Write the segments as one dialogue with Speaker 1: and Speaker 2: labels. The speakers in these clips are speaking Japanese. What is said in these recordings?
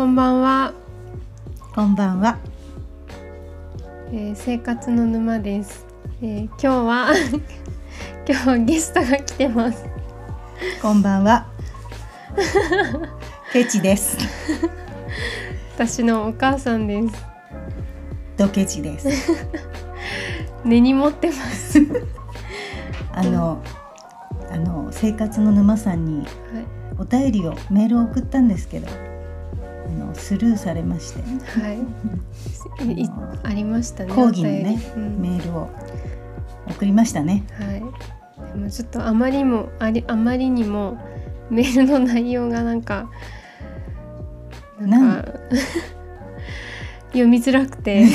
Speaker 1: こんばんは、
Speaker 2: こんばんは。
Speaker 1: えー生活の沼です、えー今日は 今日はゲストが来てます
Speaker 2: こんばんは。ケチです。
Speaker 1: 私のお母さんです
Speaker 2: ドケチです。
Speaker 1: 根に持ってます
Speaker 2: あの、あの生活の沼さんに
Speaker 1: はい
Speaker 2: お便りをメールを送ったんですけど、スルーされまして、
Speaker 1: はい。ありましたね
Speaker 2: 講義のね、
Speaker 1: うん。
Speaker 2: メールを送りましたね。
Speaker 1: はい。でもちょっとあまりもありあまりにもメールの内容がなんかなんか 読みづらくて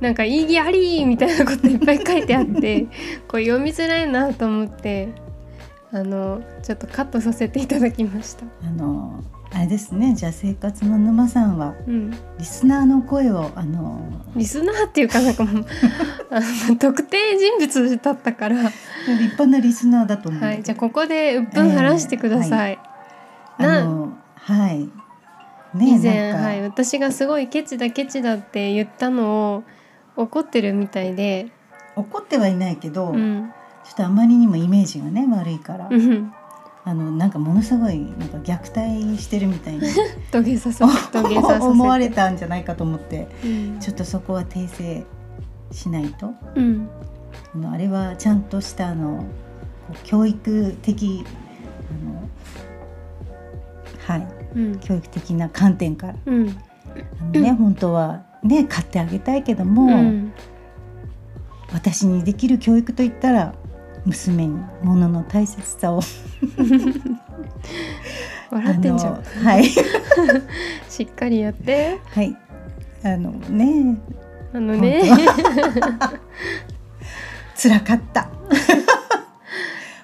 Speaker 1: なんか意義ありみたいなこといっぱい書いてあって これ読みづらいなと思ってあのちょっとカットさせていただきました。
Speaker 2: あのあれですね。じゃあ生活の沼さんは
Speaker 1: うん、
Speaker 2: リスナーの声をあの
Speaker 1: リスナーっていうかなんかもう あの特定人物だったから、
Speaker 2: 立派なリスナーだと思う。
Speaker 1: はい、じゃあここで鬱憤晴らしてください。な
Speaker 2: あのはい。
Speaker 1: 以前、
Speaker 2: なんか。
Speaker 1: はい、私がすごいケチだケチだって言ったのを怒ってるみたいで、
Speaker 2: 怒ってはいないけど、
Speaker 1: うん、
Speaker 2: ちょっとあまりにもイメージがね悪いから、
Speaker 1: うん、
Speaker 2: あのなんかものすごいなんか虐待してるみたいに
Speaker 1: 土下座させ土下
Speaker 2: 思われたんじゃないかと思って
Speaker 1: うん。
Speaker 2: ちょっとそこは訂正しないと。
Speaker 1: うん。
Speaker 2: あのあれはちゃんとしたあの教育的あのはい。
Speaker 1: うん。
Speaker 2: 教育的な観点から。
Speaker 1: うん。
Speaker 2: あのね、本当はね買ってあげたいけども、
Speaker 1: うん。
Speaker 2: 私にできる教育といったら娘に物の大切さを。
Speaker 1: 笑ってんじゃん。
Speaker 2: はい。
Speaker 1: しっかりやって。
Speaker 2: はい。あのね。
Speaker 1: あのね。
Speaker 2: 辛かった。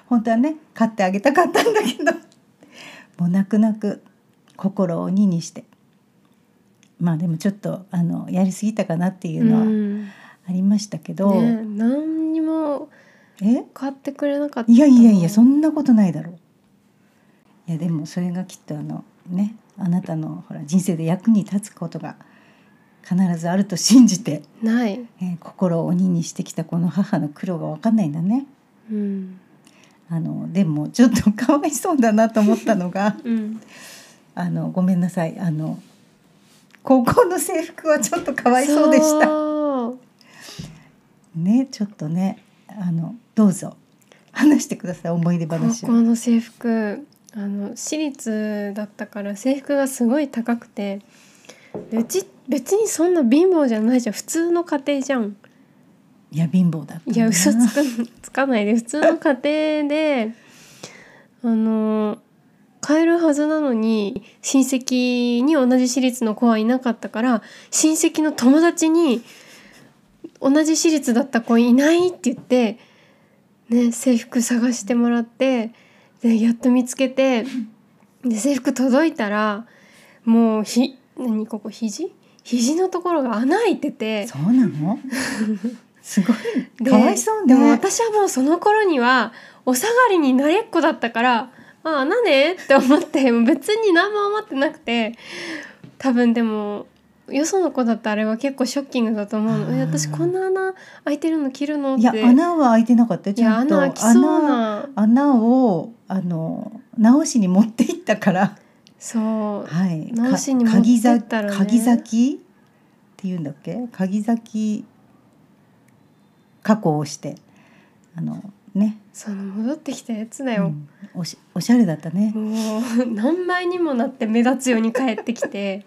Speaker 2: 本当はね買ってあげたかったんだけど。もう泣く泣く心を鬼にして。まあでもちょっとあのやりすぎたかなっていうのは
Speaker 1: うん。
Speaker 2: ありましたけど、
Speaker 1: ね何にも
Speaker 2: え？
Speaker 1: 買ってくれなかった
Speaker 2: いやいやいやそんなことないだろう。いやでもそれがきっとあのねあなたのほら人生で役に立つことが必ずあると信じて、
Speaker 1: ない、
Speaker 2: えー心を鬼にしてきたこの母の苦労が分かんないんだね。
Speaker 1: うん。
Speaker 2: あのでもちょっとかわいそうだなと思ったのが
Speaker 1: うん、
Speaker 2: あのごめんなさい。あの高校の制服はちょっとかわいそうでした。ねちょっとねあのどうぞ。話してください思い出
Speaker 1: 高
Speaker 2: 話を。
Speaker 1: 校の制服あの私立だったから制服がすごい高くてでうち別にそんな貧乏じゃないじゃん。普通の家庭じゃん。
Speaker 2: いや貧乏だった
Speaker 1: いや
Speaker 2: な
Speaker 1: 嘘つくつかないで。普通の家庭であの買えるはずなのに親戚に同じ私立の子はいなかったから親戚の友達に同じ私立だった子いないって言って、ね、制服探してもらってでやっと見つけてで制服届いたらもうひ何ここ肘？肘のところが穴開いてて。
Speaker 2: そうなの？すごい。
Speaker 1: で
Speaker 2: かわいそう
Speaker 1: でも
Speaker 2: ね
Speaker 1: 私はもうその頃にはお下がりになれっこだったからああなんでって思って別に何も思ってなくて多分でもよその子だったらあれは結構ショッキングだと思うの。え私こんな穴開いてるの着るのって。
Speaker 2: いや穴は開いてなかった。ちゃんと
Speaker 1: 穴
Speaker 2: 穴穴をあの直しに持っていったから。
Speaker 1: そう。
Speaker 2: はい。
Speaker 1: 直しに
Speaker 2: か
Speaker 1: 持ってったらね。
Speaker 2: 鍵崎っていうんだっけ？鍵崎加工をして。あのね、
Speaker 1: その戻ってきたやつだよ、
Speaker 2: うん。おしおしゃれだったね。
Speaker 1: もう何倍にもなって目立つように帰ってきて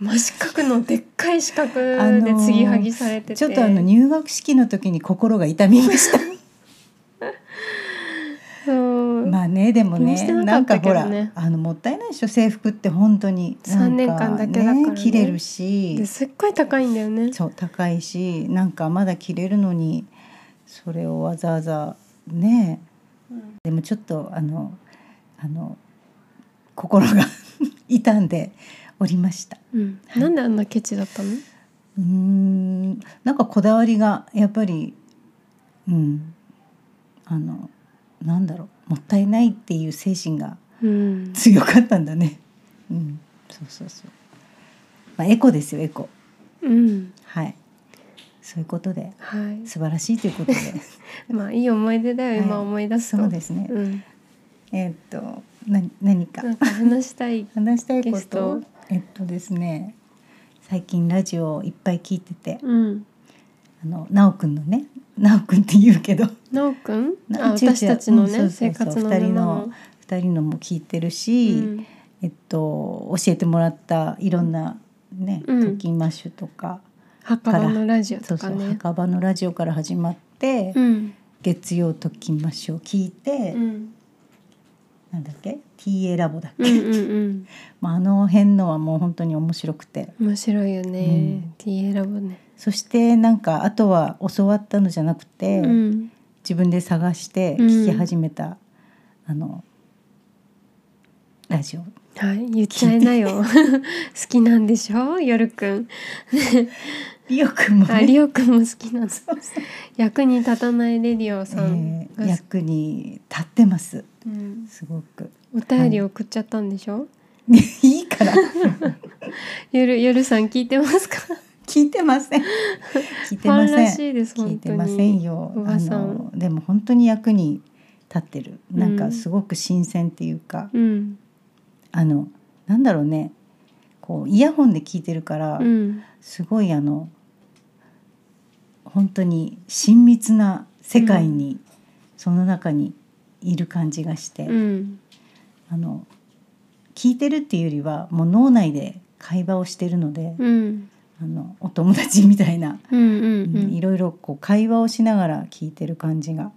Speaker 1: 真四角のでっかい四角で継ぎはぎされてて、
Speaker 2: ちょっとあの入学式の時に心が痛みました。まあねでもね
Speaker 1: なかった
Speaker 2: なんかほらあのもったいないでしょ制服って本当になん
Speaker 1: 三年間だけだからね。
Speaker 2: 着れるし。
Speaker 1: ですっごい高いんだよね。
Speaker 2: そう高いしなんかまだ着れるのにそれをわざわざね。でもちょっとあのあの心が 痛んでおりました。
Speaker 1: うん、
Speaker 2: はい。
Speaker 1: なんであんなケチだったの？
Speaker 2: うーん。なんかこだわりがやっぱりうん。あのなんだろう。もったいないっていう精神が
Speaker 1: うん、
Speaker 2: 強かったんだね。うん、そそうそうそう。まあエコですよエコ。
Speaker 1: うん。
Speaker 2: はい。そういうことで。
Speaker 1: はい。
Speaker 2: 素晴らしいということで。
Speaker 1: まあいい思い出だよ、
Speaker 2: はい。
Speaker 1: 今思い出すと。
Speaker 2: そうですね。
Speaker 1: うん、
Speaker 2: えーっとな何か？
Speaker 1: なんか話したい
Speaker 2: 話したいこと？
Speaker 1: ト
Speaker 2: えっとですね最近ラジオをいっぱい聞いてて
Speaker 1: うん。
Speaker 2: あの直くんのね直くんって言うけど。
Speaker 1: なおくん？私たちのね、
Speaker 2: うんそうそうそう
Speaker 1: 生活の
Speaker 2: 二人の
Speaker 1: の。
Speaker 2: 二人のも聞いてるし、
Speaker 1: うん。
Speaker 2: えっと教えてもらったいろんなね「
Speaker 1: うん。
Speaker 2: トキンマッシュ」とか、
Speaker 1: 墓場のラジオ
Speaker 2: そうそう
Speaker 1: とかね
Speaker 2: 墓場のラジオから始まって、
Speaker 1: うん。
Speaker 2: 月曜トキンマッシュを聞いて、
Speaker 1: うん
Speaker 2: なんだっけ？TA ラボだっ
Speaker 1: うん
Speaker 2: け、
Speaker 1: うんうん。
Speaker 2: まあ、あの辺のはもう本当に面白くて。
Speaker 1: 面白いよね、
Speaker 2: うん。
Speaker 1: TA ラボね、
Speaker 2: そしてなんかあとは教わったのじゃなくて、
Speaker 1: うん。
Speaker 2: 自分で探して聞き始めた、あのラジオ。
Speaker 1: はい。言っちゃいなよ。好きなんでしょ？夜くん。
Speaker 2: リオくんもね、
Speaker 1: あリオくんも好きなんです役に立たないレディオさん
Speaker 2: えー
Speaker 1: が、
Speaker 2: 役に立ってます
Speaker 1: うん、
Speaker 2: すごく。
Speaker 1: お便り送っちゃったんでしょ、
Speaker 2: い。いから。
Speaker 1: 夜夜さん聞いてますか？
Speaker 2: 聞いてません。聞い
Speaker 1: フ
Speaker 2: てません。聞いてませんよ。あのでも本当に役に立ってる。なん
Speaker 1: うん
Speaker 2: かすごく新鮮っていうか、
Speaker 1: うん。
Speaker 2: あのなんだろうね。こうイヤホンで聞いてるから、
Speaker 1: うん。
Speaker 2: すごいあの本当に親密な世界に、その中にいる感じがして、
Speaker 1: うん。
Speaker 2: あの聞いてるっていうよりはもう脳内で会話をしてるので、
Speaker 1: うん。
Speaker 2: あのお友達みたいな、いろいろこう会話をしながら聞いてる感じが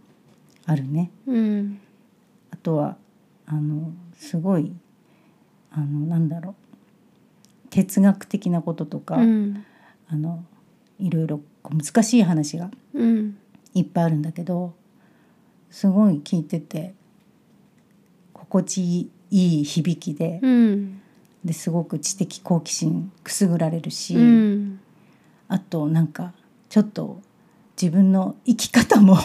Speaker 2: あるね。
Speaker 1: うん。
Speaker 2: あとはあのすごいあのなんだろう哲学的なこととか、
Speaker 1: うん。
Speaker 2: あのいろいろこう難しい話が
Speaker 1: うん。
Speaker 2: いっぱいあるんだけどすごい聞いてて心地いい響きで
Speaker 1: うん。
Speaker 2: ですごく知的好奇心くすぐられるし、
Speaker 1: うん。
Speaker 2: あとなんかちょっと自分の生き方も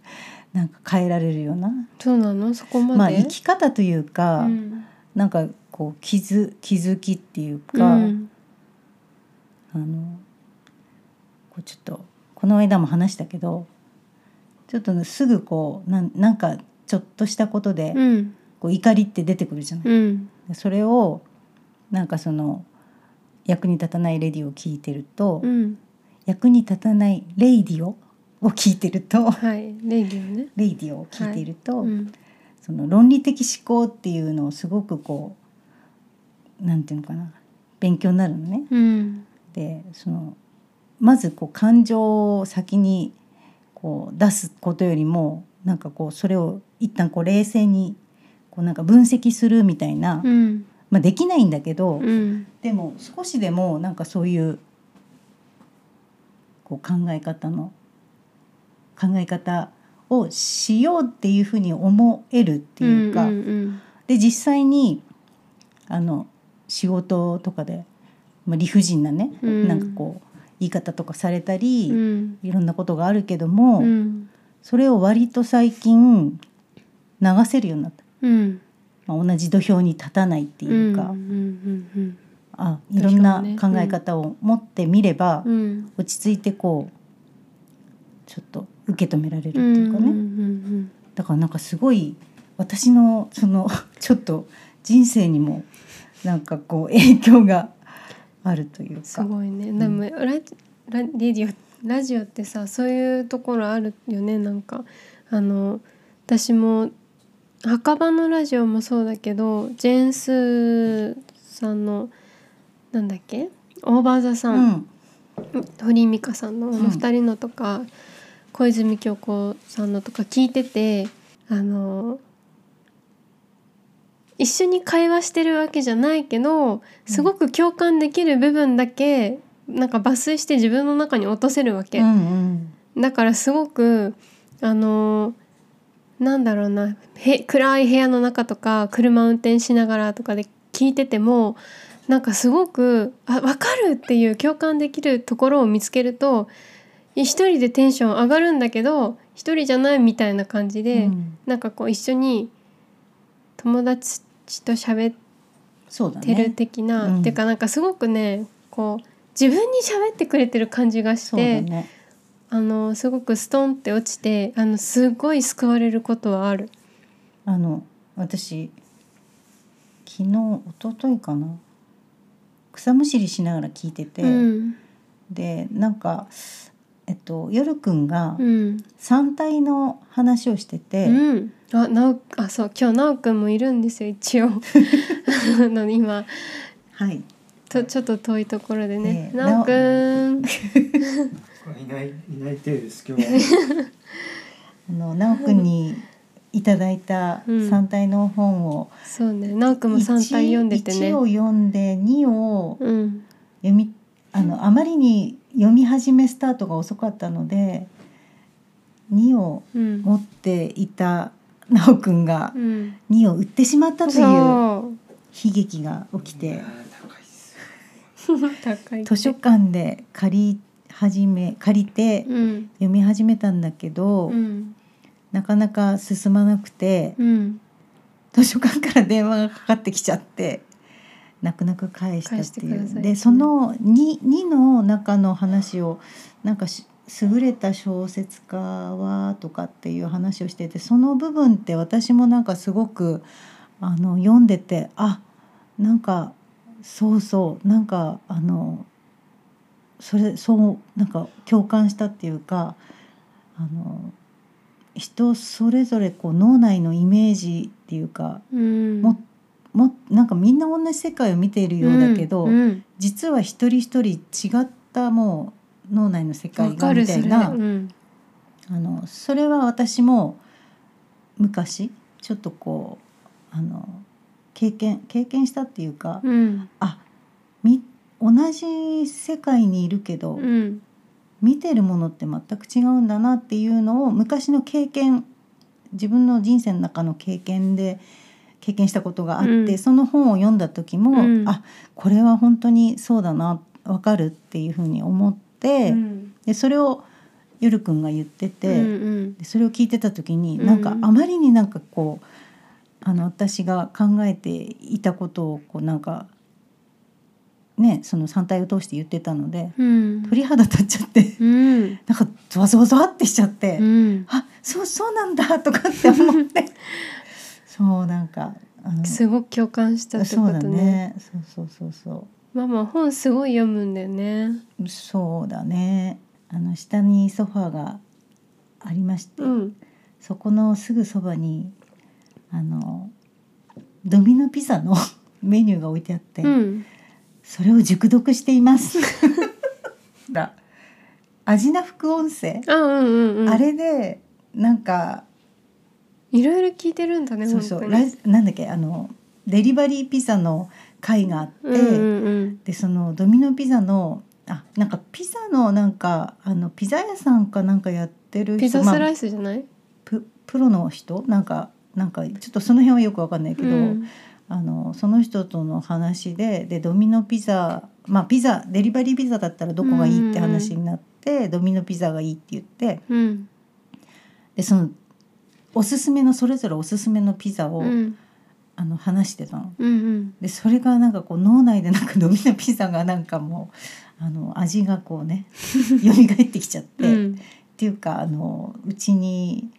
Speaker 2: なんか変えられるような。
Speaker 1: そうなの？そこまで、
Speaker 2: まあ生き方というか、
Speaker 1: うん。
Speaker 2: なんかこう気づ気づきっていう
Speaker 1: う
Speaker 2: か、
Speaker 1: ん。
Speaker 2: あのこうちょっとこの間も話したけどちょっとねすぐこうなんなんかちょっとしたことで、
Speaker 1: うん。
Speaker 2: こう怒りって出てくるじゃない。
Speaker 1: うん。
Speaker 2: でそれをなんかその役に立たないレディを聞いてると、
Speaker 1: うん。
Speaker 2: 役に立たないレイディオを聞いてると
Speaker 1: はい。レイディオね。
Speaker 2: レイディオを聞いていると、
Speaker 1: うん。
Speaker 2: その論理的思考っていうのをすごくこうなんていうのかな勉強になるのね。
Speaker 1: うん。
Speaker 2: でそのまずこう感情を先にこう出すことよりもなんかこうそれを一旦こう冷静にこうなんか分析するみたいな、
Speaker 1: うん。
Speaker 2: まあ、できないんだけど、
Speaker 1: うん。
Speaker 2: でも少しでもなんかそういうこう考え方の考え方をしようっていうふうに思えるっていうか、
Speaker 1: んうん。
Speaker 2: で実際にあの仕事とかで、まあ、理不尽なね、
Speaker 1: うん。
Speaker 2: なんかこう言い方とかされた
Speaker 1: う
Speaker 2: り、
Speaker 1: ん。
Speaker 2: いろんなことがあるけども、
Speaker 1: うん。
Speaker 2: それを割と最近流せるようになった、
Speaker 1: うん。
Speaker 2: まあ、同じ土俵に立たないっていうか、
Speaker 1: うんうん
Speaker 2: あいろんな考え方を持ってみれば、落ち着いてこうちょっと受け止められるって
Speaker 1: うん
Speaker 2: いうかね、
Speaker 1: うん。
Speaker 2: だからなんかすごい私のその ちょっと人生にもなんかこう影響があるという
Speaker 1: す
Speaker 2: か。
Speaker 1: ごいね。でもララレディオラジオってさそういうところあるよね。なんかあの私も墓場のラジオもそうだけどジェーンスーさんのなんだっけ？オーバーザさ、
Speaker 2: うん。ん
Speaker 1: 堀井美香さんのあ
Speaker 2: うん。
Speaker 1: の二人のとか、小泉京子さんのとか聞いててあの一緒に会話してるわけじゃないけどすごく共感できる部分だけなんか抜粋して自分の中に落とせるわけ、
Speaker 2: うん
Speaker 1: だからすごくあのなんだろうなへ暗い部屋の中とか車運転しながらとかで聞いててもなんかすごくあ分かるっていう共感できるところを見つけると一人でテンション上がるんだけど一人じゃないみたいな感じ
Speaker 2: うん
Speaker 1: で、
Speaker 2: うん。
Speaker 1: なんかこう一緒に友達と喋ってる
Speaker 2: ね
Speaker 1: 的な、
Speaker 2: うん
Speaker 1: っていうかなんかすごくねこう自分に喋ってくれてる感じがして、
Speaker 2: ね。
Speaker 1: あのすごくストンって落ちてあのすごい救われることはある。
Speaker 2: あの私昨日一昨日かな。草むしりしながら聞いてて、
Speaker 1: うん。
Speaker 2: でなんかえっと夜くんが
Speaker 1: うん。
Speaker 2: 三体の話をしてて、
Speaker 1: うん、あなおあそう今日なおくんもいるんですよ一応。あの今。
Speaker 2: はい。
Speaker 1: とちょっと遠いところでね。
Speaker 2: ねえ
Speaker 1: なおくん。
Speaker 3: いないいない体です今日は。
Speaker 2: あの直くんにいただいた
Speaker 1: うん。
Speaker 2: 三体の本を、
Speaker 1: そうねなおくんも三体読んでてね。
Speaker 2: 1を読んで2を
Speaker 1: うん。
Speaker 2: 読みあのあまりに読み始めスタートが遅かったので2を
Speaker 1: うん。
Speaker 2: 持っていた直くんが
Speaker 1: うん。
Speaker 2: 2を売ってしまったという
Speaker 1: そ
Speaker 2: 悲劇が起きて図書館で借り始め借りて
Speaker 1: うん。
Speaker 2: 読み始めたんだけど、
Speaker 1: うん。
Speaker 2: なかなか進まなくて
Speaker 1: うん。
Speaker 2: 図書館から電話がかかってきちゃって泣く泣く返した
Speaker 1: 返
Speaker 2: っていう。でその 2, 2の中の話をなんかし優れた小説家はとかっていう話をしててその部分って私もなんかすごくあの読んでてあなんかそうそうなんかあのそれそうなんか共感したっていうかあの人それぞれこう脳内のイメージっていうか
Speaker 1: うん。
Speaker 2: ももなんかみんな同じ世界を見ているようだけど、
Speaker 1: うん
Speaker 2: 実は一人一人違ったもう脳内の世
Speaker 1: わ
Speaker 2: 界がみたいな。
Speaker 1: うん
Speaker 2: あのそれは私も昔ちょっとこうあの経験経験したっていうか、
Speaker 1: うん。
Speaker 2: あみ同じ世界にいるけど、
Speaker 1: うん。
Speaker 2: 見てるものって全く違うんだなっていうのを昔の経験自分の人生の中の経験で経験したことがあって、
Speaker 1: うん。
Speaker 2: その本を読んだ時も、
Speaker 1: うん。
Speaker 2: あこれは本当にそうだなわかるっていうふうに思って、
Speaker 1: うん。
Speaker 2: でそれをゆるくんが言ってて、
Speaker 1: うんうん。
Speaker 2: でそれを聞いてた時に、
Speaker 1: うん。
Speaker 2: なんかあまりになんかこうあの私が考えていたことをこうなんかねその三体を通して言ってたので
Speaker 1: うん。
Speaker 2: 鳥肌立っちゃって。
Speaker 1: うん。
Speaker 2: なんかゾワゾワゾワってしちゃって、
Speaker 1: うん。
Speaker 2: あそうそうなんだとかって思って。そうなんかあの
Speaker 1: すごく共感したって
Speaker 2: そうだ
Speaker 1: ことね。
Speaker 2: ねそうそうそうそ
Speaker 1: ママ本すごい読むんだよね。
Speaker 2: うそうだね。あの下にソファーがありまして、
Speaker 1: うん。
Speaker 2: そこのすぐそばにあのドミノピザの メニューが置いてあって、
Speaker 1: うん。
Speaker 2: それを熟読しています。だ。味な副音声、
Speaker 1: あうんうんうん。
Speaker 2: あれでなんか
Speaker 1: いろいろ聞いてるんだね
Speaker 2: そうそう。なんだっけあのデリバリーピザの会があって、
Speaker 1: うんうんうん。
Speaker 2: でそのドミノピザのあなんかピザのなんかあのピザ屋さんかなんかやってる人まあ
Speaker 1: ピザスライスじゃない？
Speaker 2: ププロの人？なんかなんかちょっとその辺はよくわかんないけど、
Speaker 1: うん。
Speaker 2: あのその人との話ででドミノピザまあピザデリバリーピザだったらどこがいいって話になって、ドミノピザがいいって言って
Speaker 1: うん。
Speaker 2: でそのおすすめのそれぞれおすすめのピザを、
Speaker 1: うん
Speaker 2: あの話してたの。
Speaker 1: うんうん。
Speaker 2: でそれがなんかこう脳内でなんかドミノピザがなんかもうあの味がこうね 蘇ってきちゃって、っ
Speaker 1: うん。
Speaker 2: ていうかあのうちに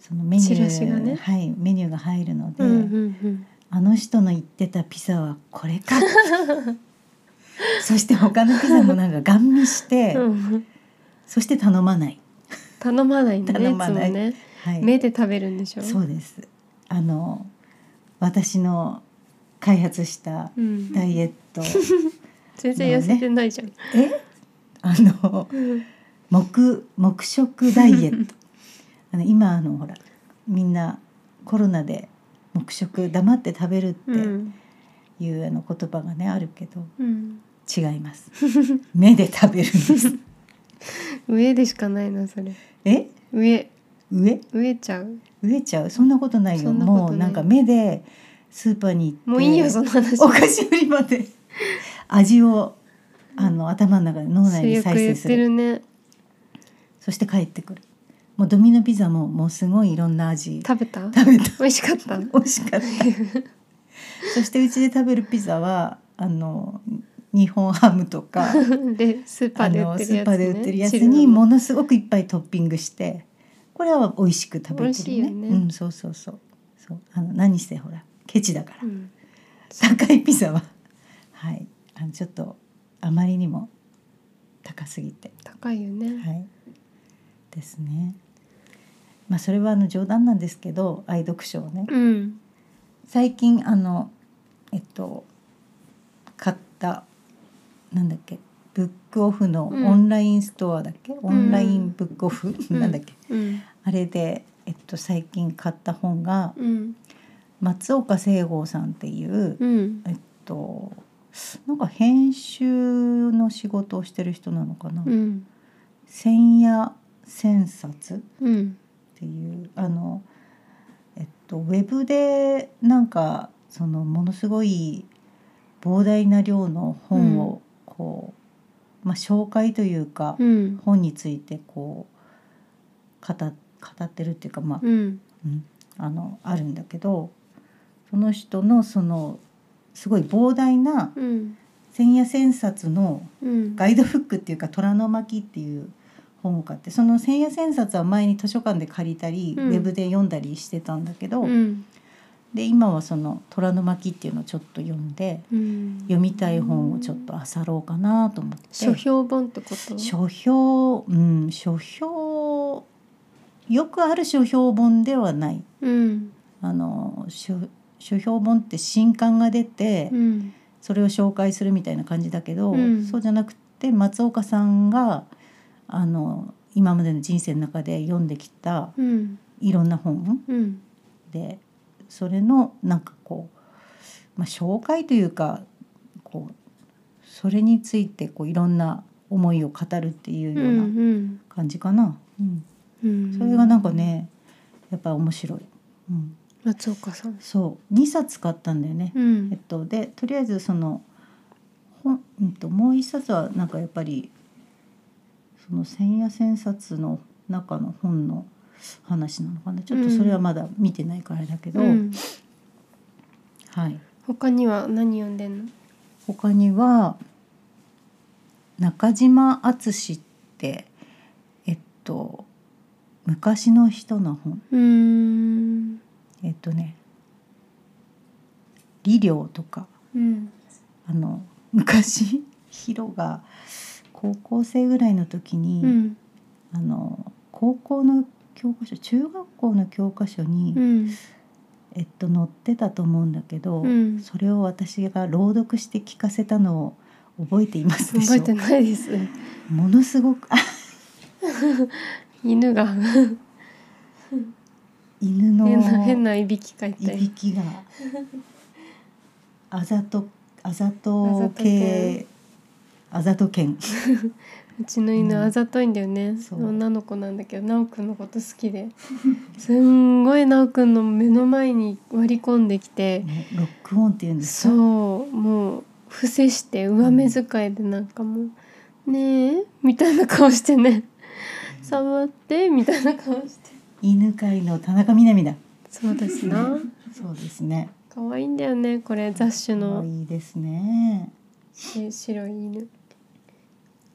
Speaker 2: そのメニュー、
Speaker 1: ね。
Speaker 2: はいメニューが入るので、
Speaker 1: うんうん
Speaker 2: あの人の言ってたピザはこれか。そして他のピザもなんかガン見して、
Speaker 1: うん。うん
Speaker 2: そして頼まない、
Speaker 1: 頼まないんだね
Speaker 2: 頼まない。
Speaker 1: ね。
Speaker 2: はい、
Speaker 1: 目で食べるんでしょ？
Speaker 2: そうです。あの私の開発した
Speaker 1: うん。
Speaker 2: ダイエット、
Speaker 1: 全然痩せてないじゃん。
Speaker 2: え？あの
Speaker 1: うん。
Speaker 2: 黙黙食ダイエット。あの今あのほらみんなコロナで黙食黙って食べるって
Speaker 1: うん。
Speaker 2: いうあの言葉がねあるけど
Speaker 1: うん。
Speaker 2: 違います。目で食べるんです。
Speaker 1: 上でしかないなそれ。
Speaker 2: え？
Speaker 1: 上
Speaker 2: 上？
Speaker 1: 上ちゃう。
Speaker 2: 植えちゃう？そんなことないよ。もうなんか目でスーパーに行って
Speaker 1: もういいよその話。
Speaker 2: お菓子売り場で。味をあの頭の中で脳内に再生する。
Speaker 1: るね。
Speaker 2: そして帰ってくる。もうドミノピザももうすごいいろんな味。
Speaker 1: 食べた？
Speaker 2: 食べた。
Speaker 1: 美味しかった？
Speaker 2: 美味しかった。そしてうちで食べるピザはあの日本ハムとか
Speaker 1: でスーパ
Speaker 2: あ
Speaker 1: ーで売ってるやつ、
Speaker 2: にものすごくいっぱいトッピングしてこれは美味しく食べてるね。
Speaker 1: ね。
Speaker 2: うんそうそうそう。そう。あの何してほら。ケチだから、
Speaker 1: うん。
Speaker 2: 高いピザは。はい。あのちょっとあまりにも高すぎて。
Speaker 1: 高いよね、
Speaker 2: はい。ですね。まあそれはあの冗談なんですけど愛読書をね。
Speaker 1: うん。
Speaker 2: 最近あのえっと買ったなんだっけブックオフの
Speaker 1: うん。
Speaker 2: オンラインストアだっけ、オンラインブックオフ、
Speaker 1: うん。
Speaker 2: なんだっけ？
Speaker 1: うん
Speaker 2: あれで、えっと、最近買った本が
Speaker 1: うん。
Speaker 2: 松岡聖剛さんっていう、
Speaker 1: うん。
Speaker 2: えっとなんか編集の仕事をしてる人なのかな、
Speaker 1: うん。
Speaker 2: 千夜千冊っ
Speaker 1: うん。
Speaker 2: ていうあのえっとウェブでなんかそのものすごい膨大な量の本をこう、まあ紹介というか、
Speaker 1: うん。
Speaker 2: 本についてこう語語ってるっていうかまあ、
Speaker 1: うん。
Speaker 2: うんあのあるんだけどその人のそのすごい膨大な
Speaker 1: うん。
Speaker 2: 千夜千冊の
Speaker 1: うん。
Speaker 2: ガイドブックっていうか「虎の巻」っていう本を買ってその千夜千冊は前に図書館で借りたり、
Speaker 1: うん。
Speaker 2: ウェブで読んだりしてたんだけど、
Speaker 1: うん。
Speaker 2: で今はその「虎の巻」っていうのをちょっと読んで
Speaker 1: うん。
Speaker 2: 読みたい本をちょっと漁ろうかなと思って。
Speaker 1: 書評本ってこと？
Speaker 2: 書評うん書評よくある書評本ではない。
Speaker 1: うん。
Speaker 2: あの書書評本って新刊が出て、
Speaker 1: うん。
Speaker 2: それを紹介するみたいな感じだけど、
Speaker 1: うん。
Speaker 2: そうじゃなくて松岡さんがあの今までの人生の中で読んできた
Speaker 1: うん。
Speaker 2: いろんな本
Speaker 1: うん。
Speaker 2: でそれのなんかこう、まあ、紹介というかこうそれについてこういろんな思いを語るっていう
Speaker 1: う
Speaker 2: ようんな感じかな。うん
Speaker 1: うん
Speaker 2: それがなんかねやっぱ面白い。うん、
Speaker 1: 松岡さん。
Speaker 2: そう。2冊買ったんだよね。
Speaker 1: うん。
Speaker 2: えっと、でとりあえずその本、うん、ともう一冊はなんかやっぱりその千夜千冊の中の本の話なのかな。ちょっとそれはまだ見てないからあれだけど、
Speaker 1: うん。
Speaker 2: はい、
Speaker 1: 他には何読んでんの？
Speaker 2: 他には中島敦ってえっと昔の人の本。えっとね「李陵」とか。
Speaker 1: うん。
Speaker 2: あの昔ヒロが高校生ぐらいの時に、
Speaker 1: うん。
Speaker 2: あの高校の教科書中学校の教科書に、
Speaker 1: うん。
Speaker 2: えっと、載ってたと思うんだけど、
Speaker 1: うん。
Speaker 2: それを私が朗読して聞かせたのを覚えていますでしょ
Speaker 1: 覚えてないです。
Speaker 2: ものすごく。あ
Speaker 1: 犬が。
Speaker 2: 犬の。
Speaker 1: 変な変ないびきかいたり
Speaker 2: いびきが。あざとあざと
Speaker 1: と
Speaker 2: 系。あざと犬。
Speaker 1: うちの犬
Speaker 2: うん。
Speaker 1: あざといんだよね、
Speaker 2: そう。
Speaker 1: 女の子なんだけど奈くんのこと好きで。すんごい奈くんの目の前に割り込んできて。
Speaker 2: ねロックオンっていうんですか？
Speaker 1: そう。もう伏せして上目遣いでなんかもう「ねえ」みたいな顔してね「触って」みたいな顔して。
Speaker 2: 犬飼の田中みな実だ。
Speaker 1: そうですな。
Speaker 2: そうですね。
Speaker 1: 可愛いんだよねこれ雑種
Speaker 2: 可
Speaker 1: の
Speaker 2: 愛いですね。
Speaker 1: し白い犬。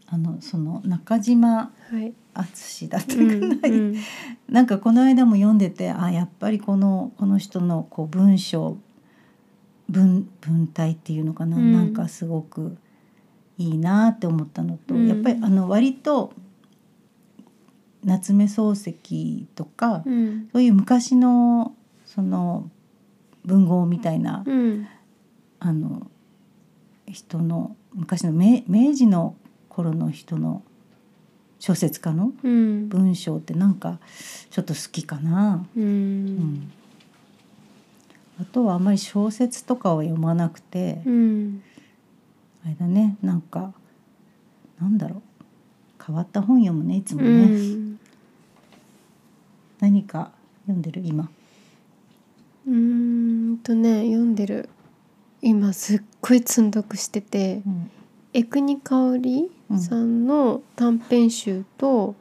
Speaker 2: あのその中島
Speaker 1: はい、
Speaker 2: 敦だったか
Speaker 1: う
Speaker 2: な、
Speaker 1: んうん。
Speaker 2: なんかこの間も読んでてあやっぱりこのこの人のこう文章文文体っていうのかな、
Speaker 1: うん。
Speaker 2: なんかすごくいいなって思ったのと、
Speaker 1: うん。
Speaker 2: やっぱりあの割と夏目漱石とか、
Speaker 1: うん。
Speaker 2: そういう昔のその文豪みたいな、
Speaker 1: うん。
Speaker 2: あの人の昔の明明治の頃の人の小説家の
Speaker 1: うん。
Speaker 2: 文章ってなんかちょっと好きかな。
Speaker 1: う
Speaker 2: うん。んあとはあんまり小説とかは読まなくて、
Speaker 1: うん。
Speaker 2: あれだねなんかなんだろう。変わった本読むねいつも
Speaker 1: う
Speaker 2: ね、
Speaker 1: ん
Speaker 2: 何か読んでる？今。
Speaker 1: うーんとね読んでる。今すっごい積んどくしてて
Speaker 2: うん。
Speaker 1: 江国香織さんの短編集と、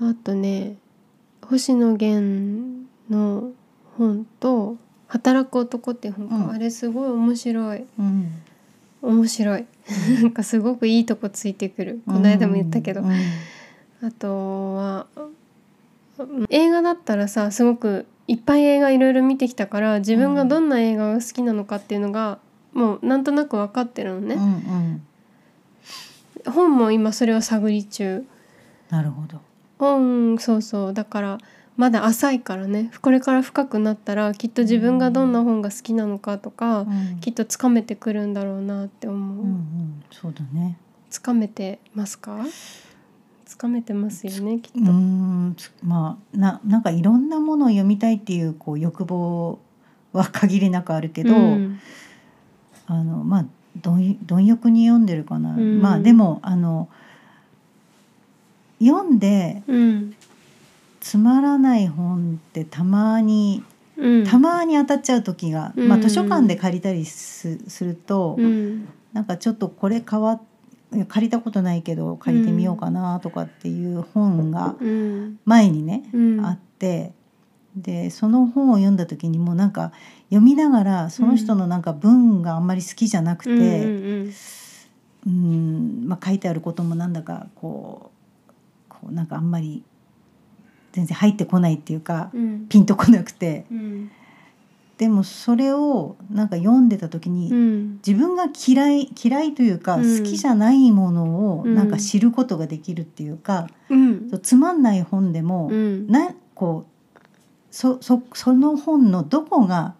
Speaker 1: あとね星野源の本と働く男って本か、
Speaker 2: うん。
Speaker 1: あれすごい面白い。
Speaker 2: うん。
Speaker 1: 面白い。なんかすごくいいとこついてくる。この間も言ったけど、
Speaker 2: うん
Speaker 1: あとはうん映画だったらさすごくいっぱい映画いろいろ見てきたから自分がどんな映画が好きなのかっていうのがもうなんとなく分かってるのね、
Speaker 2: うんうん。
Speaker 1: 本も今それを探り中。
Speaker 2: なるほど。
Speaker 1: 本そうそう。だからまだ浅いからね。これから深くなったらきっと自分がどんな本が好きなのかとか、
Speaker 2: うん。
Speaker 1: きっとつかめてくるんだろうなって思う、
Speaker 2: うんうん。そうだね。
Speaker 1: つかめてますか？つかめてますよねきっと、
Speaker 2: うーんつまあななんかいろんなものを読みたいっていうこう欲望は限りなくあるけど、
Speaker 1: うん。
Speaker 2: あのまあ貪貪欲に読んでるかな、
Speaker 1: うん。
Speaker 2: まあでもあの読んで
Speaker 1: うん。
Speaker 2: つまらない本ってたまに
Speaker 1: うん、
Speaker 2: たまに当たっちゃう時が、
Speaker 1: うん。
Speaker 2: まあ、図書館で借りたりすすると、
Speaker 1: うん。
Speaker 2: なんかちょっとこれ変わっいや借りたことないけど借りてみようかなとかっていう本が
Speaker 1: うん。
Speaker 2: 前にね、
Speaker 1: うん。
Speaker 2: あってでその本を読んだ時にもうなんか読みながらその人のなんか文があんまり好きじゃなくて、
Speaker 1: うん
Speaker 2: まあ、書いてあることもなんだかこうこうなんかあんまり全然入ってこないっていうか
Speaker 1: うん。
Speaker 2: ピンとこなくて。
Speaker 1: うん
Speaker 2: でもそれをなんか読んでた時に、
Speaker 1: うん。
Speaker 2: 自分が嫌い嫌いというか、
Speaker 1: うん。
Speaker 2: 好きじゃないものを
Speaker 1: うん。
Speaker 2: なんか知ることができるっていうか、
Speaker 1: うん。
Speaker 2: つまんない本でも、
Speaker 1: うん。
Speaker 2: なこうそそその本のどこが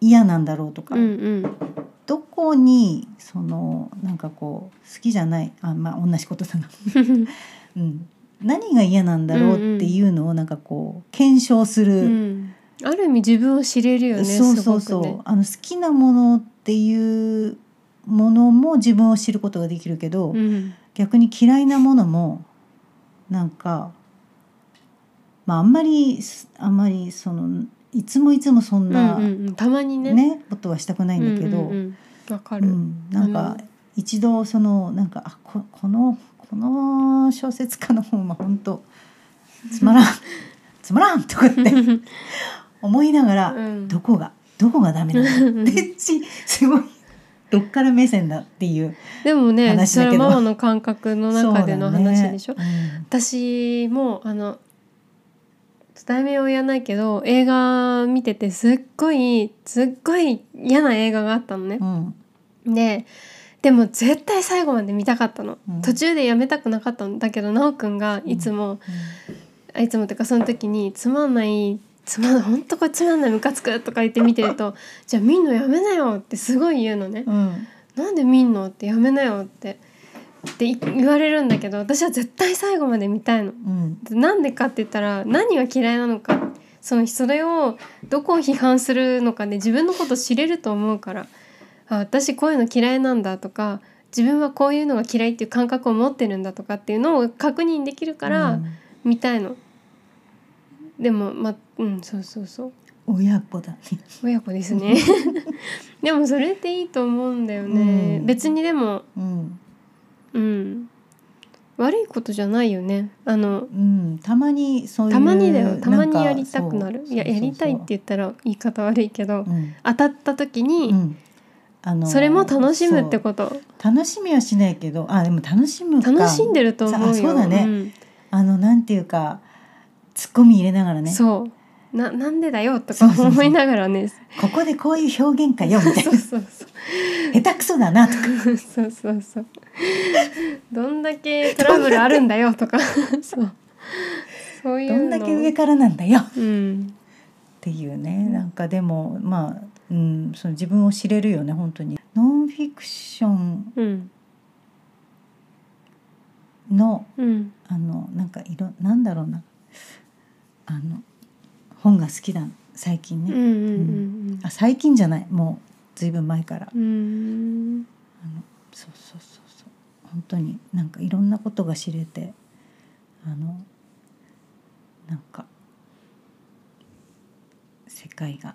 Speaker 2: 嫌なんだろうとか、
Speaker 1: うんうん。
Speaker 2: どこにそのなんかこう好きじゃないあまあ同じことだな、うん、何が嫌なんだろうっていうのをなんかこう検証す
Speaker 1: う
Speaker 2: る、
Speaker 1: んある意味自分を知れるよね
Speaker 2: そうそうそう、
Speaker 1: ね。
Speaker 2: あの好きなものっていうものも自分を知ることができるけど、
Speaker 1: うん。
Speaker 2: 逆に嫌いなものもなんかまああんまりあんまりそのいつもいつもそん
Speaker 1: うん
Speaker 2: な、
Speaker 1: うんうん。たまにね。
Speaker 2: ねことはしたくないんだけど、
Speaker 1: うんうんうん。わかる、
Speaker 2: うん、なんか一度そのなんかあここのこの小説家の本は本当つまらん。つまらんとかって 思いながら、
Speaker 1: うん。
Speaker 2: どこがどこがダメなの？ってしすごいどっから目線だっていう
Speaker 1: でもねそれはママの感覚の中での話でしょ、
Speaker 2: うん。
Speaker 1: 私もあの題名を言わないけど映画見ててすっごいすっごい嫌な映画があったのね。
Speaker 2: う。ん。
Speaker 1: ででも絶対最後まで見たかったの、
Speaker 2: うん。
Speaker 1: 途中でやめたくなかったんだけど奈くんがいつも、あいつもっていうかその時につまんないつまんない本当これつまんないムカつくとか言って見てると じゃあ見んのやめなよってすごい言うのね。
Speaker 2: うん
Speaker 1: なんで見んのってやめなよってって言われるんだけど私は絶対最後まで見たいの。
Speaker 2: うん
Speaker 1: なんでかって言ったら何が嫌いなのかそのそれをどこを批判するのかで自分のこと知れると思うからあ私こういうの嫌いなんだとか自分はこういうのが嫌いっていう感覚を持ってるんだとかっていうのを確認できるから
Speaker 2: うん
Speaker 1: 見たいの。でもまうんそうそうそう。
Speaker 2: 親子だね。
Speaker 1: 親子ですね。でもそれっていいと思うんだよね、
Speaker 2: うん。
Speaker 1: 別にでも
Speaker 2: うん。
Speaker 1: うん。悪いことじゃないよね。あの
Speaker 2: うん。たまにそういう
Speaker 1: たまにだよ。たまにやりたくなる。いややりたいって言ったら言い方悪いけど、
Speaker 2: うん。
Speaker 1: 当たった時に、
Speaker 2: うん。あの
Speaker 1: それも楽しむってこと。
Speaker 2: 楽しみはしないけどあでも楽しむか。
Speaker 1: 楽しんでると思うよ。
Speaker 2: あそうだね。
Speaker 1: ん。
Speaker 2: あのなんていうかツッコミ入れながらね。
Speaker 1: そう。ななんでだよとか思いながらね。
Speaker 2: ここでこういう表現かよみたいな。
Speaker 1: そうそうそう。
Speaker 2: 下手くそだなとか。
Speaker 1: そうそうそう。どんだけトラブルあるんだよとか。そう。そういう
Speaker 2: ど
Speaker 1: の
Speaker 2: んだけ上からなんだよ。っ
Speaker 1: うん。
Speaker 2: ていうね。なんかでもまあ、うん、その自分を知れるよね本当に。ノンフィクション。
Speaker 1: うん。
Speaker 2: の
Speaker 1: うん。
Speaker 2: あのなんかいろなんだろうなあの本が好きだ最近ね、
Speaker 1: うんうん
Speaker 2: あ最近じゃない。もうずいぶん前から。
Speaker 1: うんうん
Speaker 2: そうそうそうそう。本当になんかいろんなことが知れてあのなんか世界が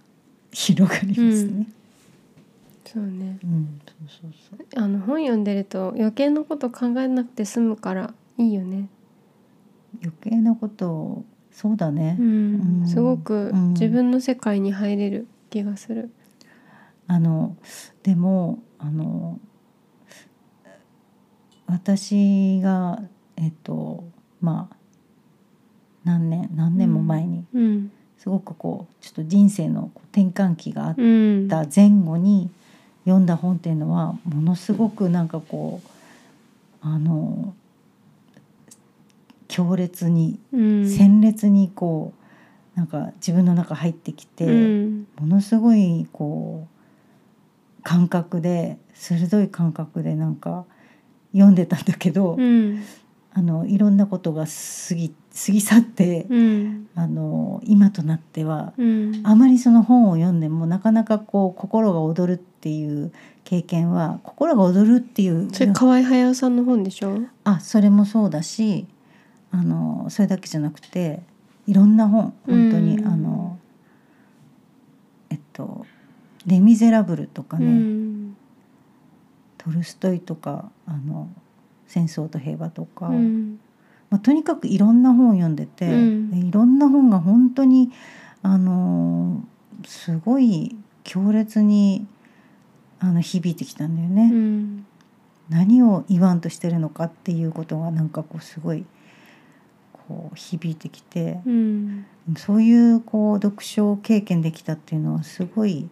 Speaker 2: 広がりますね。
Speaker 1: そうね。
Speaker 2: うん、そうそうそう。
Speaker 1: あの本読んでると余計なこと考えなくて済むからいいよね。
Speaker 2: 余計なことをそうだね、
Speaker 1: うん。
Speaker 2: うん。
Speaker 1: すごく
Speaker 2: うん。
Speaker 1: 自分の世界に入れる気がする。
Speaker 2: あのでもあの私がえっとまあ何年何年も前に
Speaker 1: うん。
Speaker 2: すごくこうちょっと人生の転換期があっ
Speaker 1: うん。
Speaker 2: た前後に読んだ本っていうのはものすごくなんかこうあの強烈に
Speaker 1: うん。
Speaker 2: 鮮烈にこうなんか自分の中入ってきて、
Speaker 1: うん。
Speaker 2: ものすごいこう感覚で鋭い感覚でなんか読んでたんだけど、
Speaker 1: うん。
Speaker 2: あのいろんなことが過ぎ過ぎ去って、
Speaker 1: うん。
Speaker 2: あの今となっては
Speaker 1: うん。
Speaker 2: あまりその本を読んでもなかなかこう心が躍るっていう経験は心が躍るっていう
Speaker 1: それ河合隼さんの本でしょ？
Speaker 2: あそれもそうだしあのそれだけじゃなくていろんな本本当に、
Speaker 1: うん。
Speaker 2: あのえっと「レ・ミゼラブル」とかね、
Speaker 1: うん。
Speaker 2: トルストイとかあの「戦争と平和」とか、
Speaker 1: うん。
Speaker 2: まあ、とにかくいろんな本を読んでて、いろんな本が本当にあのすごい強烈にあの響いてきたんだよね。
Speaker 1: うん。
Speaker 2: 何を言わんとしてるのかっていうことがなんかこうすごいこう響いてきて、
Speaker 1: うん。
Speaker 2: そういうこう読書経験できたっていうのはすごい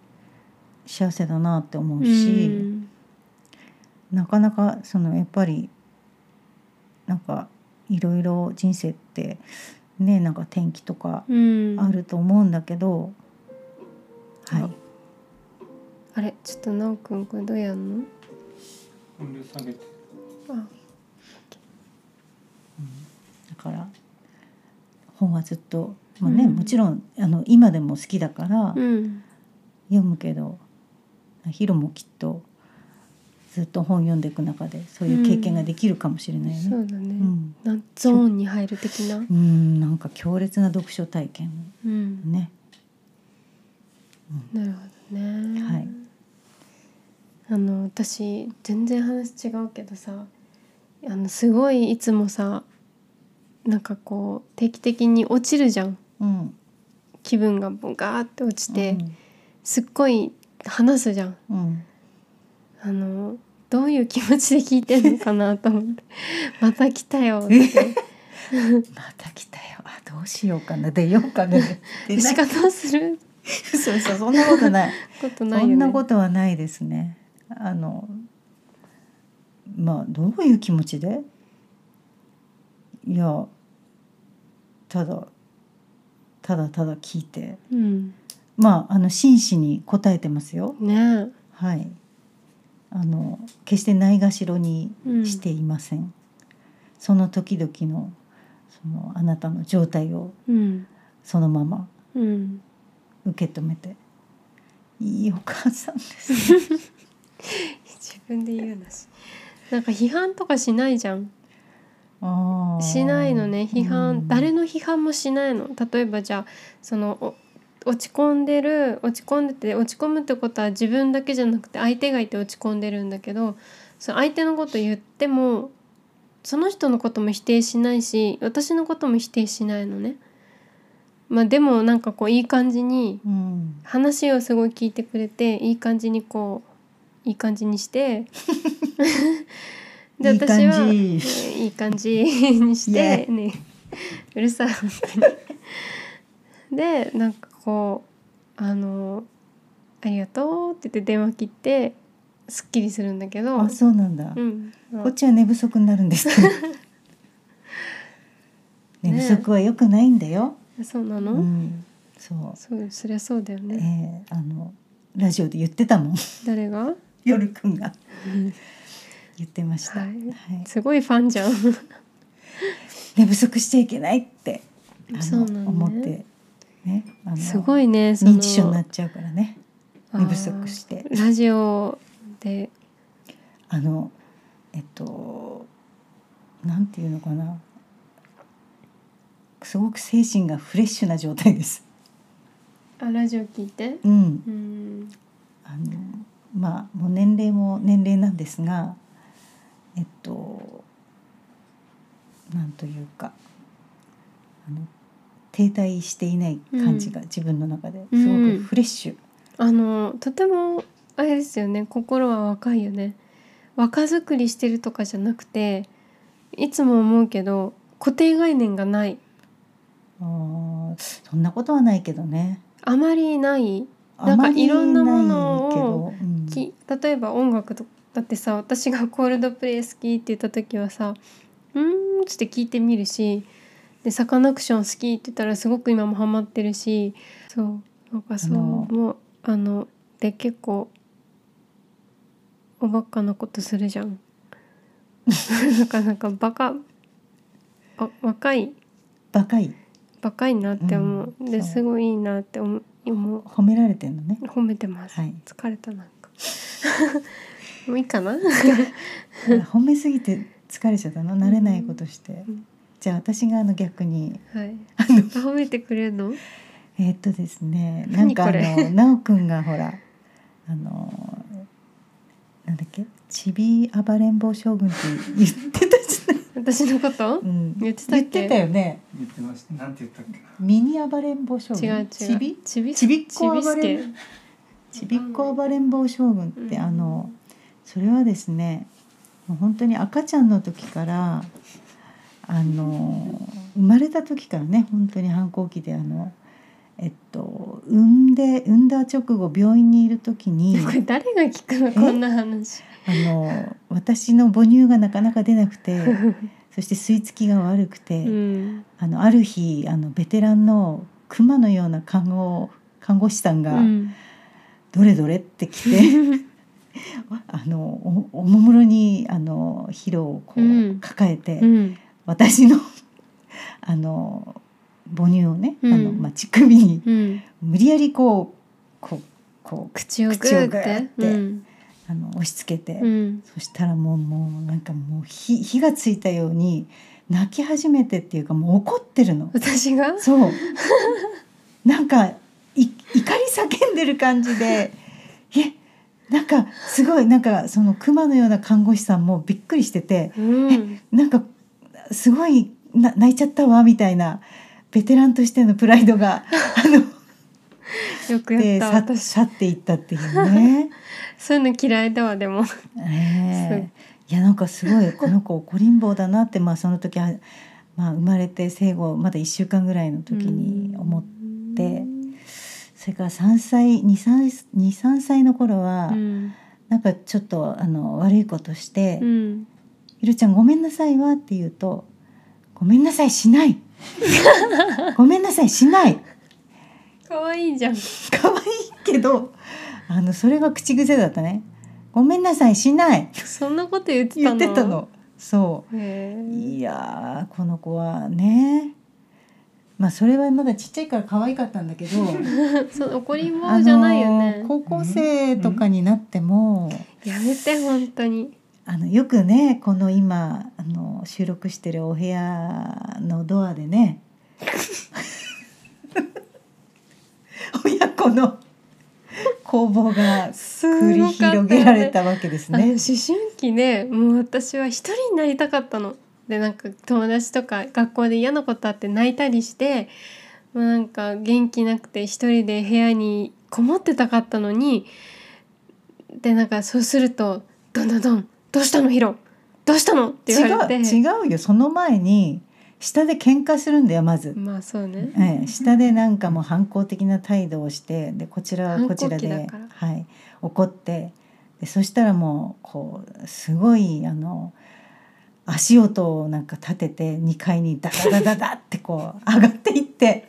Speaker 2: 幸せだなって思うし、
Speaker 1: うん。
Speaker 2: なかなかそのやっぱりなんかいろいろ人生ってねなんか転機とか
Speaker 1: うん。
Speaker 2: あると思うんだけど、はい。
Speaker 1: ああれちょっとなおくんこれどうやんの？
Speaker 3: 音量下げて。
Speaker 1: あ。
Speaker 2: だから本はずっと、まあね
Speaker 1: うん。
Speaker 2: もちろんあの今でも好きだから
Speaker 1: うん。
Speaker 2: 読むけど、ヒロもきっとずっと本読んでいく中でそういう経験ができるかもしれないよね。
Speaker 1: そうだね、
Speaker 2: うん。
Speaker 1: ゾーンに入る的な。
Speaker 2: うん。なんか強烈な読書体験。
Speaker 1: うん。
Speaker 2: ね。
Speaker 1: なるほどね。
Speaker 2: はい。
Speaker 1: あの私全然話違うけどさあのすごいいつもさなんかこう定期的に落ちるじゃん。
Speaker 2: うん、
Speaker 1: 気分がボガーって落ちて、
Speaker 2: うん。
Speaker 1: すっごい話すじゃん。
Speaker 2: うん。
Speaker 1: あのどういう気持ちで聞いてんのかなと思って「また来たよ」って
Speaker 2: また来たよ。あどうしようかな出ようかなで
Speaker 1: 仕方する？
Speaker 2: そうそうそんなことない。
Speaker 1: ことないよね。
Speaker 2: そんなことはないですね。あのまあどういう気持ちで？いやただただただ聞いて。
Speaker 1: うん。
Speaker 2: まああの真摯に答えてますよ。
Speaker 1: ね。
Speaker 2: はい。あの決してないがしろにしていません、その時々のそのあなたの状態を
Speaker 1: うん
Speaker 2: そのまま
Speaker 1: うん。
Speaker 2: 受け止めて。いいお母さんです。
Speaker 1: 自分で言うなし。なんか批判とかしないじゃんしないのね批判、
Speaker 2: うん。
Speaker 1: 誰の批判もしないの。例えばじゃあそのお落ち込んでる落ち込んでて落ち込むってことは自分だけじゃなくて相手がいて落ち込んでるんだけどその相手のこと言ってもその人のことも否定しないし私のことも否定しないのね。まあ、でもなんかこういい感じに
Speaker 2: うん。
Speaker 1: 話をすごい聞いてくれていい感じにこういい感じにして で
Speaker 2: いい感じ。
Speaker 1: 私はうんいい感じにしてねうるさい。本当に。でなんかこうあの「ありがとう」って言って電話切ってすっきりするんだけど
Speaker 2: あそうなんだ、
Speaker 1: うん、
Speaker 2: こっちは寝不足になるんです。寝不足は良くないんだよ、
Speaker 1: そうなの、
Speaker 2: うん。そう。
Speaker 1: そうそりゃそうだよね。
Speaker 2: えーあのラジオで言ってたもん。
Speaker 1: 誰が？
Speaker 2: 夜くんが 言ってました、
Speaker 1: はい。
Speaker 2: はい。
Speaker 1: すごいファンじゃん。
Speaker 2: 寝不足しちゃいけないってあの
Speaker 1: そうね。
Speaker 2: 思ってね
Speaker 1: すごいね
Speaker 2: 認知症になっちゃうからね。寝不足して。
Speaker 1: ラジオで。
Speaker 2: あのえっとなんていうのかな。すごく精神がフレッシュな状態です。
Speaker 1: あラジオ聞いて？
Speaker 2: うん、
Speaker 1: うん。
Speaker 2: あのまあもう年齢も年齢なんですがえっとなんというかあの停滞していない感じが自分の中ですご
Speaker 1: うん
Speaker 2: くフレッシュ、
Speaker 1: あのとてもあれですよね心は若いよね。若作りしてるとかじゃなくていつも思うけど固定概念がない。
Speaker 2: あーそんなことはないけどね。
Speaker 1: あまりない。なんかいろんなものを
Speaker 2: うん。
Speaker 1: き例えば音楽とだってさ私がコールドプレイ好きって言った時はさ「うーん」っつって聞いてみるしでサカナクション好きって言ったらすごく今もハマってるしそうなんかそうもうあので結構おバカなことするじゃん。なんかなんかバカあ若い。
Speaker 2: 若い。
Speaker 1: 若いなって思う、
Speaker 2: うん
Speaker 1: ですごいいいなって思う。
Speaker 2: 褒められてんのね。
Speaker 1: 褒めてます、
Speaker 2: はい。
Speaker 1: 疲れたなんかもういいかな？
Speaker 2: 褒めすぎて疲れちゃったの？慣れないことして、
Speaker 1: うん
Speaker 2: じゃあ私があの逆に。
Speaker 1: はい。
Speaker 2: あの
Speaker 1: あ褒めてくれるの？
Speaker 2: えーっとですねなんかあの奈くんがほらあのなんだっけ？ちび暴れん坊将軍って言ってたじゃない、
Speaker 1: 私のこと？
Speaker 2: うん、
Speaker 1: 言ってたっけ？
Speaker 2: 言ってたよね。
Speaker 3: 言ってました。なんて言ったっけな？
Speaker 2: ミニ暴れん坊将軍。
Speaker 1: 違う違う。
Speaker 2: ちび？
Speaker 1: ちび？
Speaker 2: ちびっこ暴れんちびっこ暴れん坊将軍。って、
Speaker 1: うん
Speaker 2: あのそれはですねもう本当に赤ちゃんの時からあの生まれた時からね本当に反抗期であのえっと産んで産んだ直後病院にいる時に
Speaker 1: これ誰が聞くの？こんな話。
Speaker 2: あの私の母乳がなかなか出なくて そして吸い付きが悪くて、
Speaker 1: うん。
Speaker 2: あのある日あのベテランの熊のような看護看護師さんが
Speaker 1: うん「
Speaker 2: どれどれ?」って来て あのおおもむろにあのヒロをこう、
Speaker 1: うん。
Speaker 2: 抱えて、
Speaker 1: うん。
Speaker 2: 私の あの母乳をね、
Speaker 1: うん。
Speaker 2: あのまあ、乳首に
Speaker 1: うん。
Speaker 2: 無理やりこうこうこう
Speaker 1: 口をグーって。
Speaker 2: あの押し付けて、
Speaker 1: うん。
Speaker 2: そしたらもうもうなんかもう火火がついたように泣き始めてっていうかもう怒ってるの。
Speaker 1: 私が？
Speaker 2: そう。なんかい怒り叫んでる感じでえなんかすごいなんかその熊のような看護師さんもびっくりしてて
Speaker 1: うん。
Speaker 2: なんかすごいな泣いちゃったわみたいなベテランとしてのプライドが あの
Speaker 1: よくやっ
Speaker 2: で
Speaker 1: た
Speaker 2: 去っていったっていうね。
Speaker 1: そういうの嫌いだわでも。
Speaker 2: え。えいやなんかすごいこの子怒りん坊だなってまあその時は、まあ、生まれて生後まだ1週間ぐらいの時に思って、それから3歳23歳の頃は、
Speaker 1: うん。
Speaker 2: なんかちょっとあの悪いことして「
Speaker 1: うん
Speaker 2: ひろちゃんごめんなさいわ」って言うと「ごめんなさいしない」「ごめんなさいしない」
Speaker 1: 可愛いじゃん。
Speaker 2: 可愛いけどあのそれが口癖だったね「ごめんなさいしない」
Speaker 1: そんなこと言ってた
Speaker 2: 言
Speaker 1: の
Speaker 2: ってたの。そう。いやーこの子はねまあそれはまだちっちゃいから可愛かったんだけど
Speaker 1: そう怒りん坊じゃないよね。
Speaker 2: 高校生とかになっても、
Speaker 1: やめて本当に。
Speaker 2: あのよくねこの今あの収録してるお部屋のドアでね 親子の攻防が
Speaker 1: す
Speaker 2: 繰り広げられたわけです
Speaker 1: あの思
Speaker 2: ね。
Speaker 1: 春期でもう私は一人になりたかったの。でなんか友達とか学校で嫌なことあって泣いたりしてもうなんか元気なくて一人で部屋にこもってたかったのにでなんかそうすると「どんどんどんどうしたのヒロ？どうしたの?」って言われて
Speaker 2: 違う違うよその前に下で喧嘩するんだよまず。
Speaker 1: まあそうね。
Speaker 2: ええ、下でなんかもう反抗的な態度をしてでこちらはこちらではい、怒ってでそしたらもうこうすごいあの足音をなんか立てて2階にダダダダダってこう 上がっていって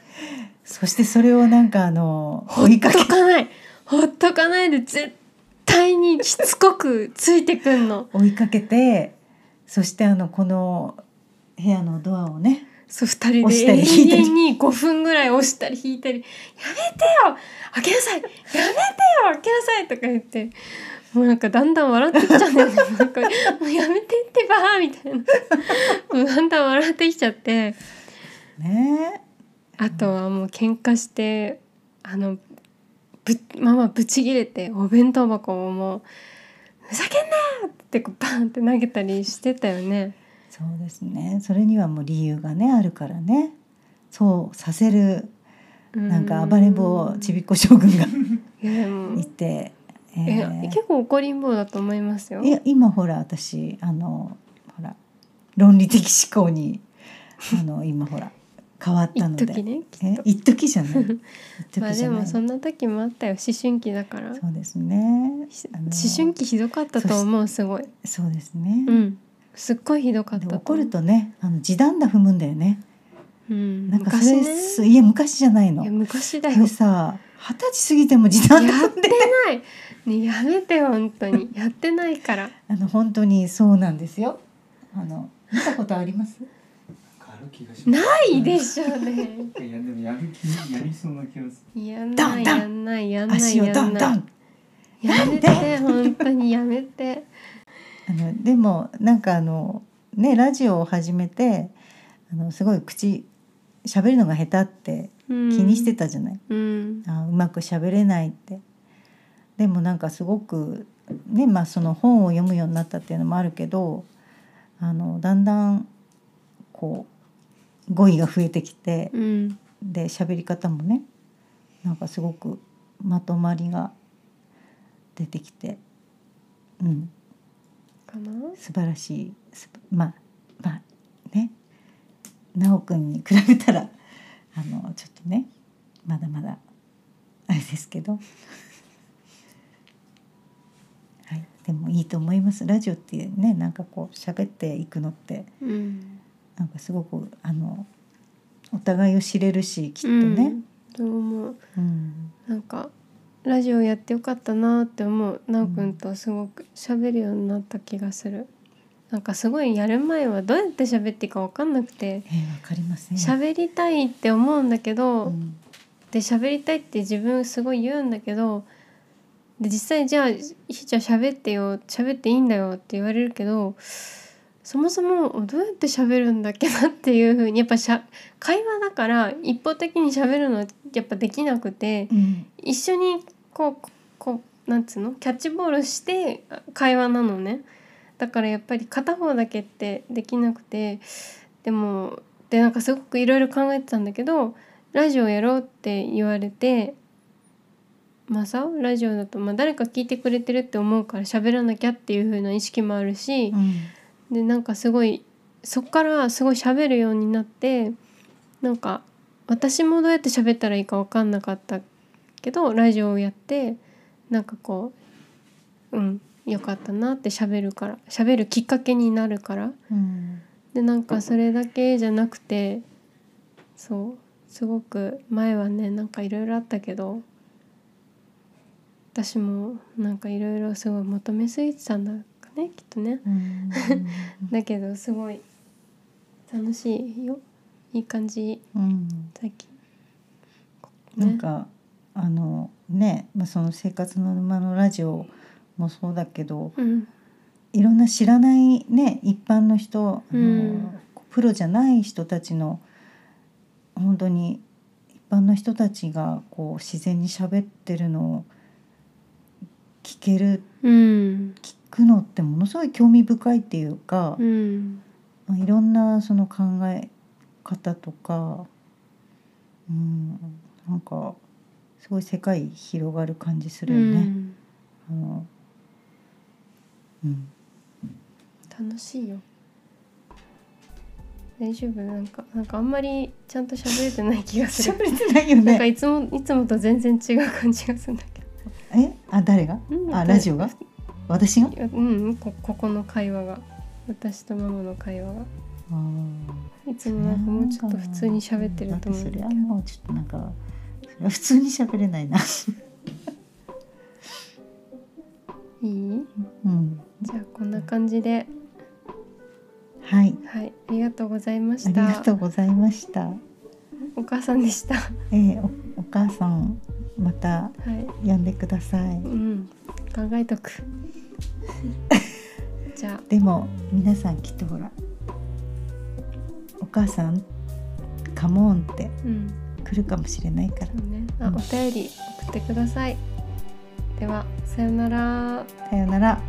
Speaker 2: そしてそれをなんかあの
Speaker 1: ほっと
Speaker 2: 追いかけ
Speaker 1: かない。ほっとかないで絶対にしつこくついてくんの。
Speaker 2: 追いかけてそしてあのこの部屋のドアをね
Speaker 1: そう二人
Speaker 2: 押し
Speaker 1: で永遠に5分ぐらい押したり引いたり「やめてよ！開けなさい！やめてよ！開けなさい」とか言ってもうなんかだんだん笑ってきちゃうんだよね。なんか「もうやめてってば」みたいな。もうだんだん笑ってきちゃって。
Speaker 2: ね。
Speaker 1: あとはもう喧嘩してあのぶママブチギレてお弁当箱をもう「ふざけんなよ!」ってこうバンって投げたりしてたよね。
Speaker 2: そうですね。それにはもう理由がねあるからね。そうさせる
Speaker 1: うん。
Speaker 2: なんか暴れん坊ちびっこ将軍が
Speaker 1: い
Speaker 2: て、え
Speaker 1: 結構怒りん坊だと思いますよ。
Speaker 2: いや今ほら私あのほら論理的思考に あの今ほら変わったので。
Speaker 1: 一時ねき
Speaker 2: え
Speaker 1: っと。
Speaker 2: 一時じゃない。
Speaker 1: まあでもそんな時もあったよ。思春期だから。
Speaker 2: そうですね。
Speaker 1: 思春期ひどかったと思うすごい。
Speaker 2: そうですね、
Speaker 1: うん。すっごいひどかった
Speaker 2: 怒るとねあの地団打踏むんだよね。
Speaker 1: うん。
Speaker 2: なんかそれ、
Speaker 1: 昔ね。
Speaker 2: すいや昔じゃないの。
Speaker 1: いや昔だ
Speaker 2: こ
Speaker 1: よ
Speaker 2: れさ二十歳過ぎても時短
Speaker 1: や
Speaker 2: だ
Speaker 1: ってないねやめて本当に。やってないから。
Speaker 2: あの本当にそうなんですよ。あの見たことあります？
Speaker 3: ある気がします。
Speaker 1: ないでしょうね。
Speaker 3: いやでもやる気やりそうな気がす
Speaker 1: やんないやんないやんない
Speaker 2: 足を
Speaker 1: やんない。やめて本当にやめて。
Speaker 2: あのでもなんかあのねラジオを始めてあのすごい口喋るのが下手って
Speaker 1: 気
Speaker 2: 気にしてたじゃない、
Speaker 1: うん。
Speaker 2: あうまく喋れないってでもなんかすごくねまあその本を読むようになったっていうのもあるけどあのだんだんこう語彙が増えてきて
Speaker 1: うん。
Speaker 2: で喋り方もねなんかすごくまとまりが出てきてうん。
Speaker 1: かな？
Speaker 2: 素晴らしい。すまあまあね。奈くんに比べたらあのちょっとねまだまだあれですけど。はいでもいいと思います。ラジオってねなんかこう喋っていくのって
Speaker 1: うん。
Speaker 2: なんかすごくあのお互いを知れるしきっと
Speaker 1: う
Speaker 2: ね
Speaker 1: う思う。
Speaker 2: うん。
Speaker 1: なんかラジオやってよかったなって思う。なおくんとすごく喋るようになった気がする。なんかすごいやる前はどうやって喋っていいか分かんなくて。
Speaker 2: えかりません。
Speaker 1: 喋りたいって思うんだけど、
Speaker 2: うん。
Speaker 1: で喋りたいって自分すごい言うんだけどで実際じゃあひーちゃん喋ってよ喋っていいんだよって言われるけどそもそもどうやって喋るんだっけなっていう風にやっぱしゃ会話だから一方的に喋るのやっぱできなくて
Speaker 2: うん。
Speaker 1: 一緒にこうこうなんつうのキャッチボールして会話なのね。だからやっぱり片方だけってできなくてでもでなんかすごくいろいろ考えてたんだけどラジオやろうって言われてまあさラジオだと、まあ、誰か聞いてくれてるって思うから喋らなきゃっていう風な意識もあるし
Speaker 2: う、ん。
Speaker 1: でなんかすごいそっからすごい喋るようになってなんか私もどうやって喋ったらいいか分かんなかったけどラジオをやってなんかこううんよかったなって喋るから喋るきっかけになるから。
Speaker 2: うん。
Speaker 1: でなんかそれだけじゃなくてそうすごく前はねなんかいろいろあったけど私もなんかいろいろすごい求めすぎてたんだかねきっとね。
Speaker 2: うん。
Speaker 1: だけどすごい楽しいよ。いい感じ。
Speaker 2: うん。
Speaker 1: 最近、
Speaker 2: なんかあのね、まあ、その「生活の沼」のラジオもそうだけど
Speaker 1: うん。
Speaker 2: いろんな知らないね一般の人、あの
Speaker 1: うん。
Speaker 2: プロじゃない人たちの本当に一般の人たちがこう自然に喋ってるのを聞ける
Speaker 1: うん。
Speaker 2: 聞くのってものすごい興味深いっていうか
Speaker 1: う、ん。
Speaker 2: まあいろんなその考え方とか、うん、なんかすごい世界広がる感じす
Speaker 1: う
Speaker 2: るよね。
Speaker 1: ん。
Speaker 2: あのうん、
Speaker 1: 楽しいよ。大丈夫？なんかなんかあんまりちゃんと喋れてない気がする。
Speaker 2: 喋れてないよね。
Speaker 1: なんかいつもいつもと全然違う感じがするんだけ
Speaker 2: え、あ誰が？
Speaker 1: ど、うん
Speaker 2: あラジオが？私が？
Speaker 1: うんこここの会話が私とママの会話が
Speaker 2: あ
Speaker 1: いつもなんかもうちょっと普通に喋ってると思う
Speaker 2: それはもうちょっとなんか普通に喋れないな。
Speaker 1: いい？
Speaker 2: うん、
Speaker 1: じゃあこんな感じで
Speaker 2: はい、
Speaker 1: はいありがとうございま
Speaker 2: あり
Speaker 1: した
Speaker 2: がとうございました。
Speaker 1: お母さんでした。は
Speaker 2: えー、おお母さんまた
Speaker 1: い。
Speaker 2: 呼んでください。
Speaker 1: うん。考えとく。じゃあ。
Speaker 2: でも皆さんきっとほらお母さんカモンって
Speaker 1: うん。
Speaker 2: 来るかもしれないから
Speaker 1: そうね。あ、
Speaker 2: うん
Speaker 1: お便り送ってください。では、さよなら。
Speaker 2: さよなら